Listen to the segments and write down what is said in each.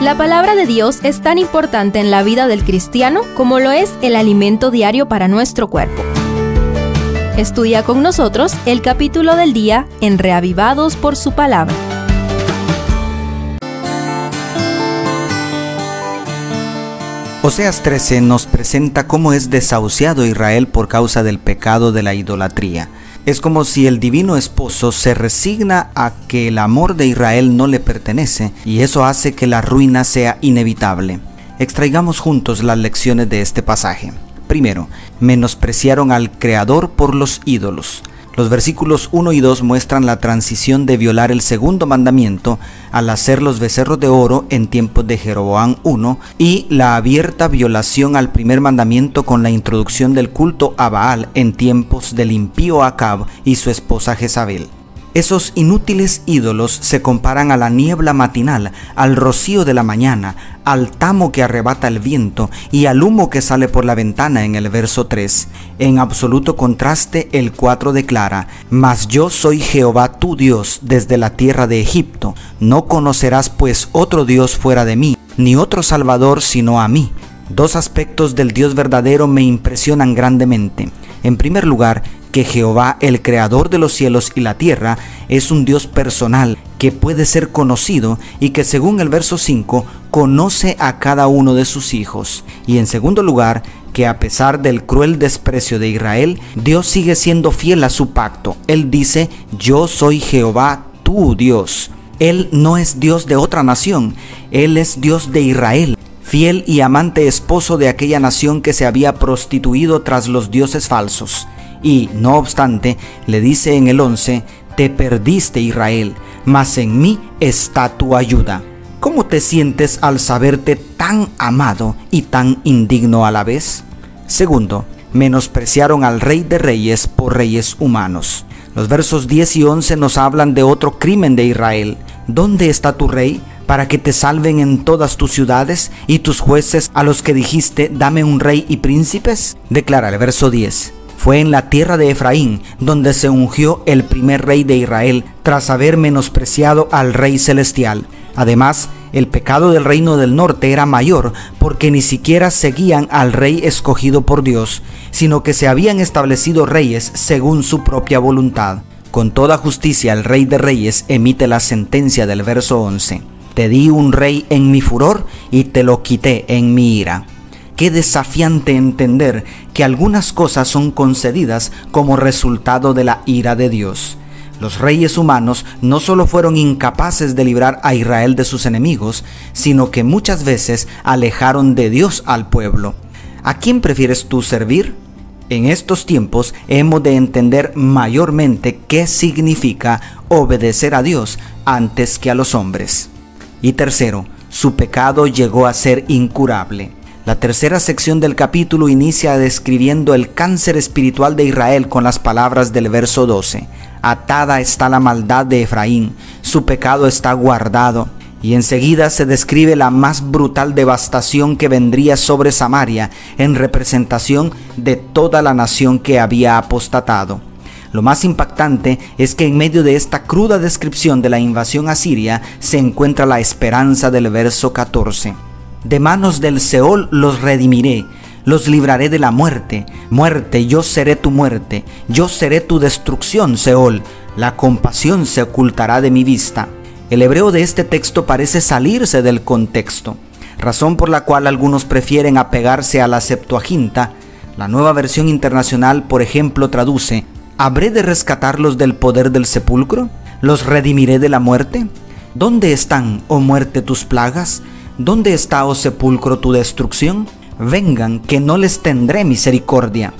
La palabra de Dios es tan importante en la vida del cristiano como lo es el alimento diario para nuestro cuerpo. Estudia con nosotros el capítulo del día en Reavivados por su palabra. Oseas 13 nos presenta cómo es desahuciado Israel por causa del pecado de la idolatría. Es como si el divino esposo se resigna a que el amor de Israel no le pertenece y eso hace que la ruina sea inevitable. Extraigamos juntos las lecciones de este pasaje. Primero, menospreciaron al Creador por los ídolos. Los versículos 1 y 2 muestran la transición de violar el segundo mandamiento al hacer los becerros de oro en tiempos de Jeroboam I y la abierta violación al primer mandamiento con la introducción del culto a Baal en tiempos del impío Acab y su esposa Jezabel. Esos inútiles ídolos se comparan a la niebla matinal, al rocío de la mañana, al tamo que arrebata el viento y al humo que sale por la ventana en el verso 3. En absoluto contraste el 4 declara, Mas yo soy Jehová tu Dios desde la tierra de Egipto, no conocerás pues otro Dios fuera de mí, ni otro Salvador sino a mí. Dos aspectos del Dios verdadero me impresionan grandemente. En primer lugar, que Jehová, el creador de los cielos y la tierra, es un Dios personal que puede ser conocido y que según el verso 5 conoce a cada uno de sus hijos. Y en segundo lugar, que a pesar del cruel desprecio de Israel, Dios sigue siendo fiel a su pacto. Él dice, yo soy Jehová, tu Dios. Él no es Dios de otra nación, Él es Dios de Israel fiel y amante esposo de aquella nación que se había prostituido tras los dioses falsos. Y, no obstante, le dice en el 11, te perdiste Israel, mas en mí está tu ayuda. ¿Cómo te sientes al saberte tan amado y tan indigno a la vez? Segundo, menospreciaron al rey de reyes por reyes humanos. Los versos 10 y 11 nos hablan de otro crimen de Israel. ¿Dónde está tu rey? para que te salven en todas tus ciudades y tus jueces a los que dijiste, dame un rey y príncipes? Declara el verso 10. Fue en la tierra de Efraín donde se ungió el primer rey de Israel tras haber menospreciado al rey celestial. Además, el pecado del reino del norte era mayor porque ni siquiera seguían al rey escogido por Dios, sino que se habían establecido reyes según su propia voluntad. Con toda justicia el rey de reyes emite la sentencia del verso 11. Te di un rey en mi furor y te lo quité en mi ira. Qué desafiante entender que algunas cosas son concedidas como resultado de la ira de Dios. Los reyes humanos no solo fueron incapaces de librar a Israel de sus enemigos, sino que muchas veces alejaron de Dios al pueblo. ¿A quién prefieres tú servir? En estos tiempos hemos de entender mayormente qué significa obedecer a Dios antes que a los hombres. Y tercero, su pecado llegó a ser incurable. La tercera sección del capítulo inicia describiendo el cáncer espiritual de Israel con las palabras del verso 12. Atada está la maldad de Efraín, su pecado está guardado. Y enseguida se describe la más brutal devastación que vendría sobre Samaria en representación de toda la nación que había apostatado. Lo más impactante es que en medio de esta cruda descripción de la invasión asiria se encuentra la esperanza del verso 14 de manos del Seol los redimiré, los libraré de la muerte. Muerte, yo seré tu muerte, yo seré tu destrucción, Seol. La compasión se ocultará de mi vista. El hebreo de este texto parece salirse del contexto, razón por la cual algunos prefieren apegarse a la Septuaginta. La nueva versión internacional, por ejemplo, traduce, ¿Habré de rescatarlos del poder del sepulcro? ¿Los redimiré de la muerte? ¿Dónde están, oh muerte, tus plagas? ¿Dónde está, oh sepulcro, tu destrucción? Vengan, que no les tendré misericordia.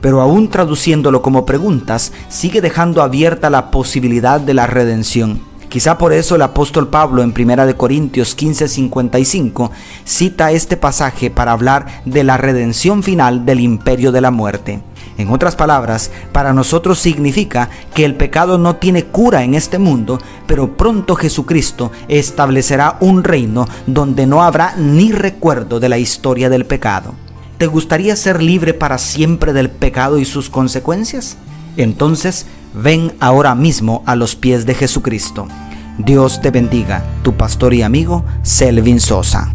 Pero aún traduciéndolo como preguntas, sigue dejando abierta la posibilidad de la redención. Quizá por eso el apóstol Pablo en 1 Corintios 15:55 cita este pasaje para hablar de la redención final del imperio de la muerte. En otras palabras, para nosotros significa que el pecado no tiene cura en este mundo, pero pronto Jesucristo establecerá un reino donde no habrá ni recuerdo de la historia del pecado. ¿Te gustaría ser libre para siempre del pecado y sus consecuencias? Entonces, ven ahora mismo a los pies de Jesucristo. Dios te bendiga, tu pastor y amigo Selvin Sosa.